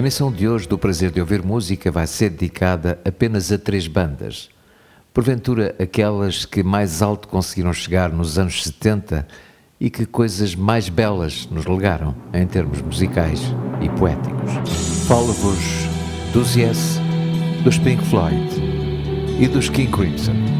A emissão de hoje do Prazer de Ouvir Música vai ser dedicada apenas a três bandas. Porventura, aquelas que mais alto conseguiram chegar nos anos 70 e que coisas mais belas nos legaram em termos musicais e poéticos. Falo-vos dos Yes, dos Pink Floyd e dos King Crimson.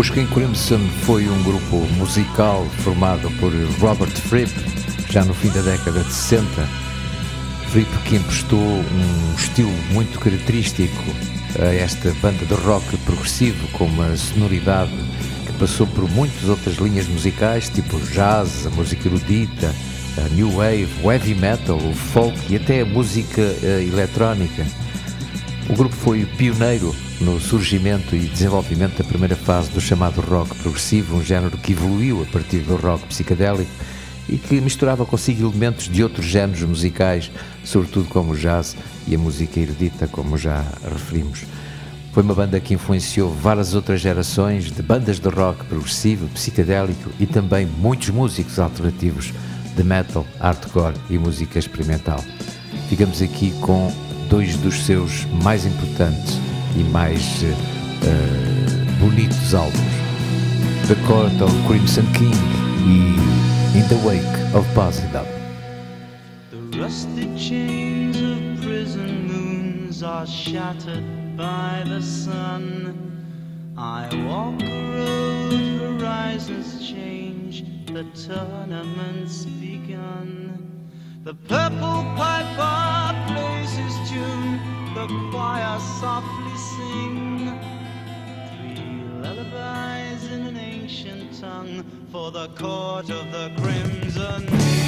Os King Crimson foi um grupo musical formado por Robert Fripp, já no fim da década de 60. Fripp que emprestou um estilo muito característico a esta banda de rock progressivo, com uma sonoridade que passou por muitas outras linhas musicais, tipo jazz, a música erudita, a new wave, o heavy metal, o folk e até a música uh, eletrónica. O grupo foi pioneiro no surgimento e desenvolvimento da primeira fase do chamado rock progressivo, um género que evoluiu a partir do rock psicadélico e que misturava consigo elementos de outros géneros musicais, sobretudo como o jazz e a música erudita, como já referimos. Foi uma banda que influenciou várias outras gerações de bandas de rock progressivo, psicadélico e também muitos músicos alternativos de metal, hardcore e música experimental. Ficamos aqui com dois dos seus mais importantes e mais uh, bonitos álbuns: The Court of Crimson King e In the Wake of Poseidon. The rusted chains of prison moons are shattered by the sun. I walk a road, horizons change, the tournament's begun. The purple piper plays his tune, the choir softly sing. Three lullabies in an ancient tongue for the court of the crimson.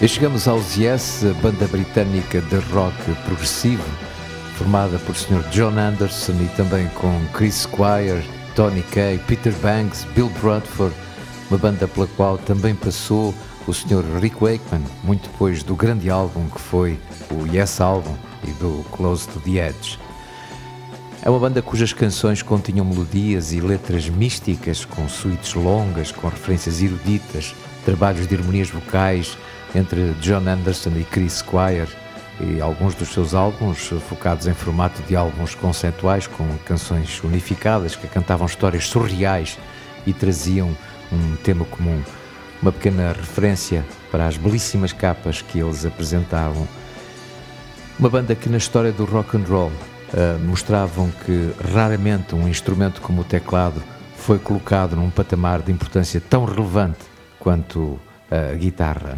E chegamos aos Yes, a banda britânica de rock progressivo, formada por Sr. John Anderson e também com Chris Squire, Tony Kay, Peter Banks, Bill Bradford, uma banda pela qual também passou o Sr. Rick Wakeman, muito depois do grande álbum que foi o Yes Album e do Close to the Edge. É uma banda cujas canções continham melodias e letras místicas, com suítes longas, com referências eruditas, trabalhos de harmonias vocais entre John Anderson e Chris Squire e alguns dos seus álbuns focados em formato de álbuns conceituais com canções unificadas que cantavam histórias surreais e traziam um tema comum, uma pequena referência para as belíssimas capas que eles apresentavam. Uma banda que na história do rock and roll uh, mostravam que raramente um instrumento como o teclado foi colocado num patamar de importância tão relevante quanto a guitarra.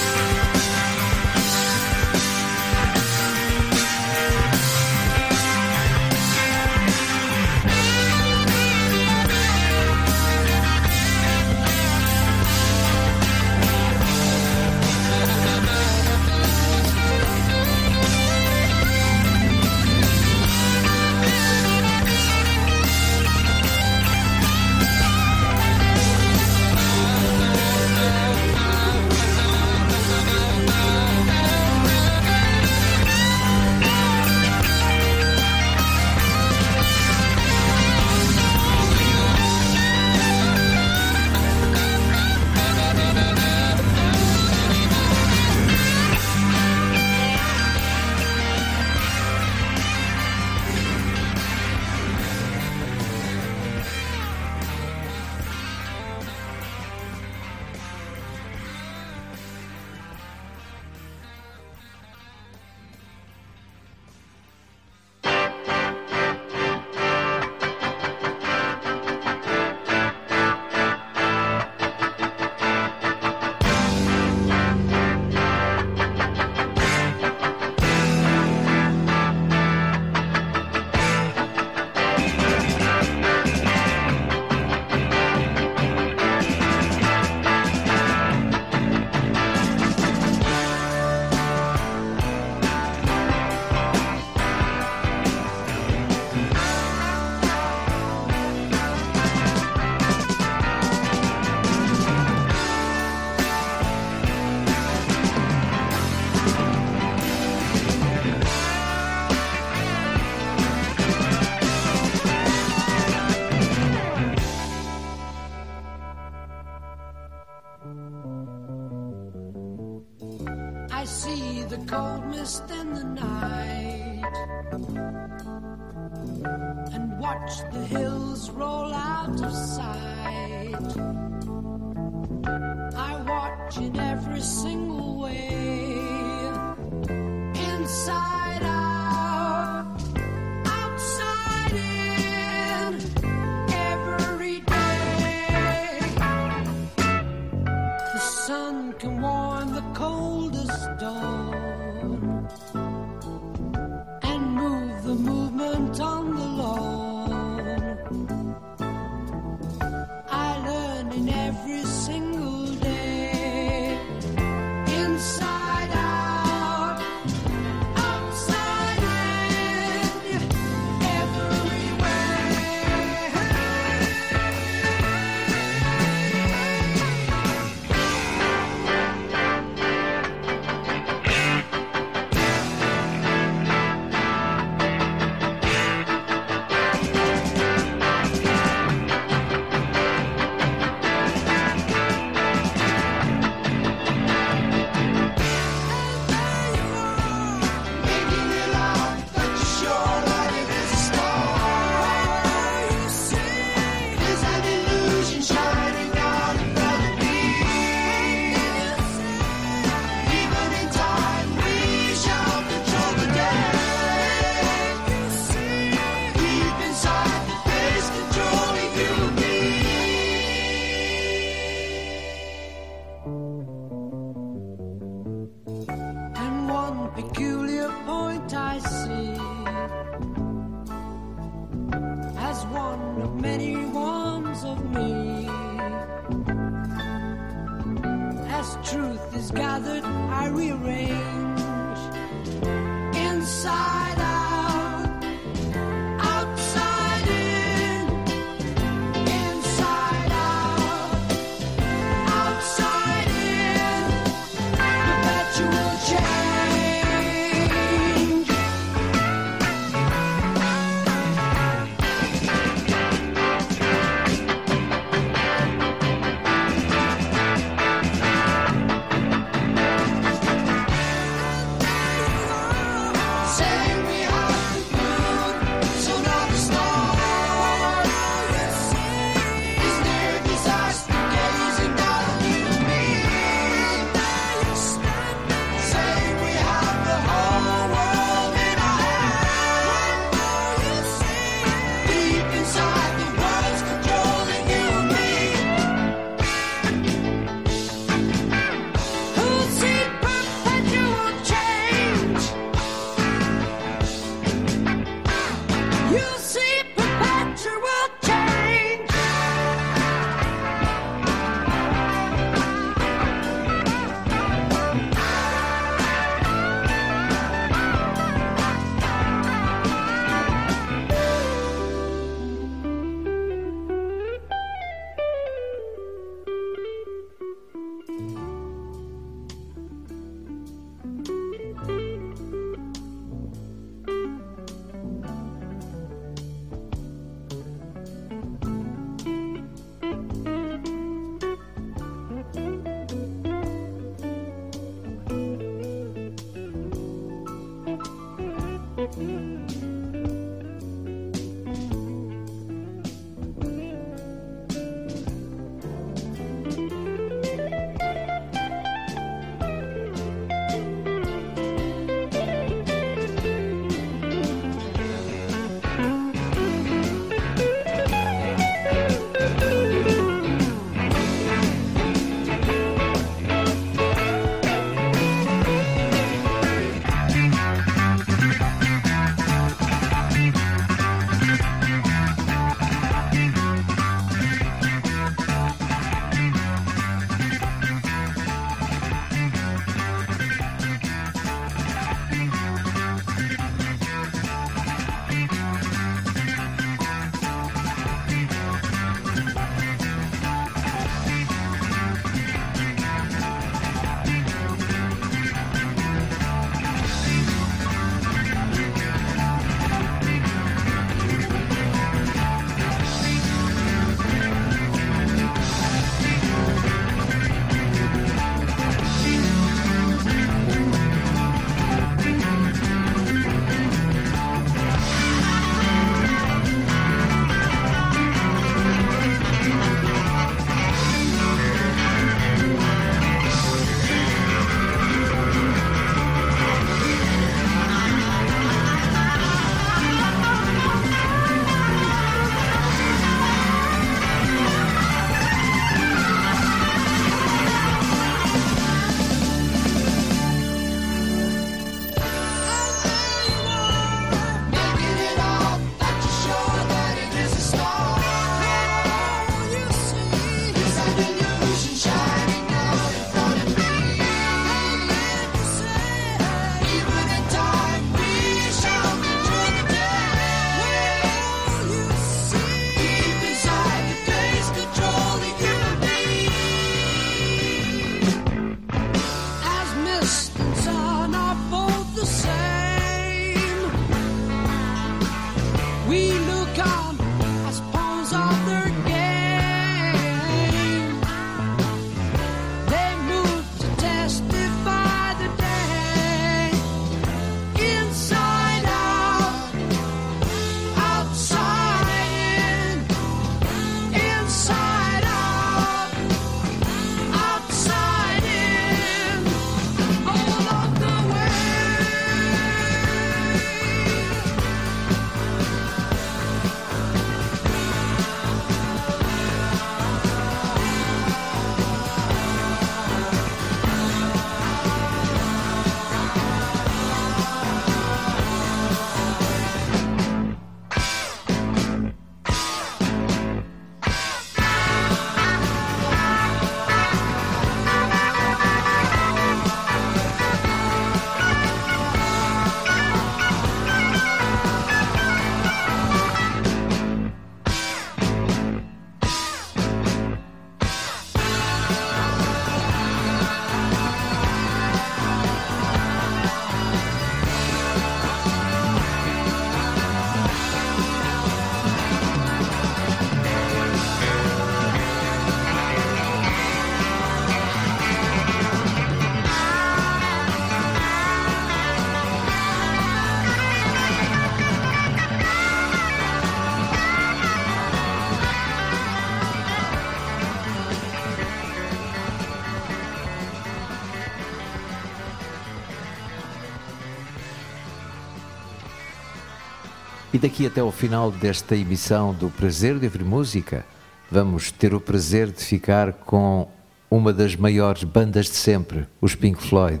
Daqui até ao final desta emissão do Prazer de Ouvir Música, vamos ter o prazer de ficar com uma das maiores bandas de sempre, os Pink Floyd,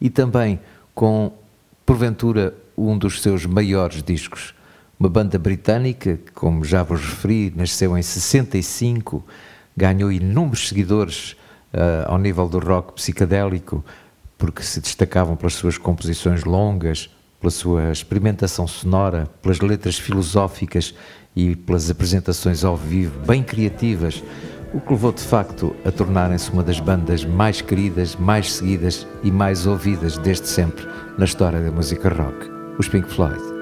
e também com, porventura, um dos seus maiores discos. Uma banda britânica que, como já vos referi, nasceu em 65, ganhou inúmeros seguidores ah, ao nível do rock psicadélico, porque se destacavam pelas suas composições longas, pela sua experimentação sonora, pelas letras filosóficas e pelas apresentações ao vivo bem criativas, o que levou de facto a tornarem-se uma das bandas mais queridas, mais seguidas e mais ouvidas desde sempre na história da música rock, os Pink Floyd.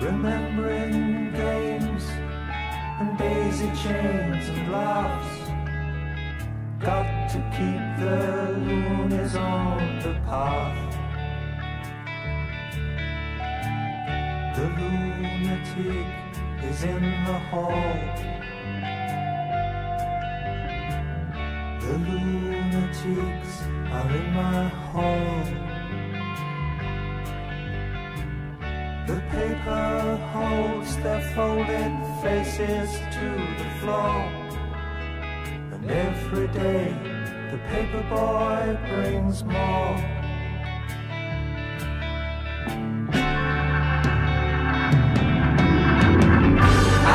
Remembering games and daisy chains and laughs. Got to keep the loonies on the path. The lunatic is in the hall. The lunatics are in my hall. Folded faces to the floor. And every day the paper boy brings more.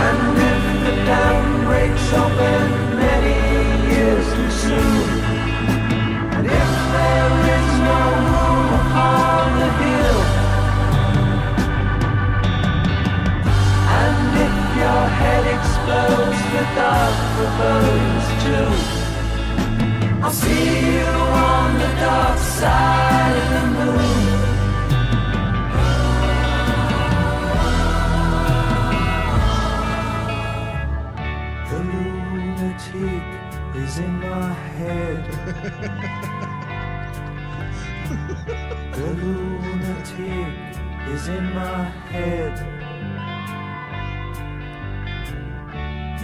And if the dam breaks open the dark burns too. I'll see you on the dark side of the moon. The lunatic is in my head. the lunatic is in my head.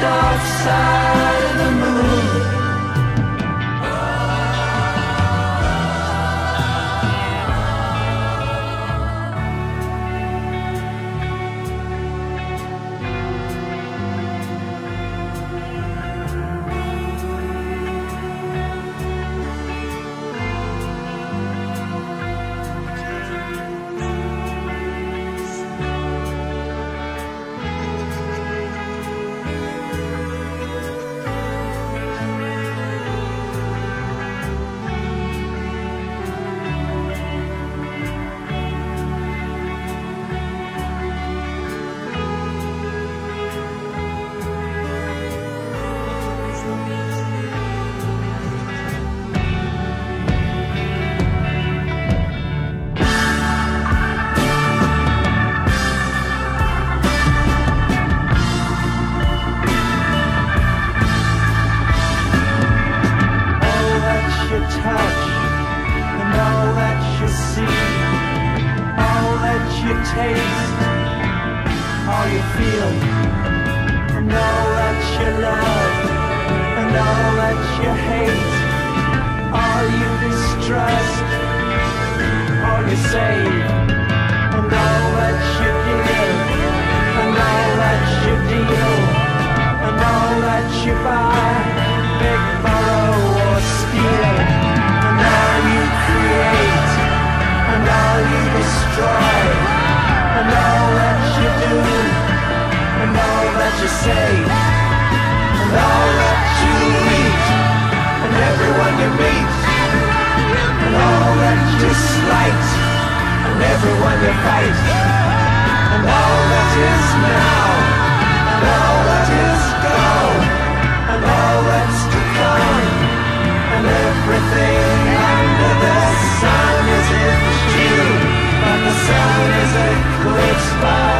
Dark side that you hate, all you distrust, all you save, and all that you give, and all that you deal, and all that you buy, big borrow or steal, and all you create, and all you destroy, and all that you do, and all that you say, and all that everyone you meet, and all that you slight, and everyone you fight, and all that is now, and all that is gone, and all that's to come, and everything under the sun is in June, but the sun is eclipsed by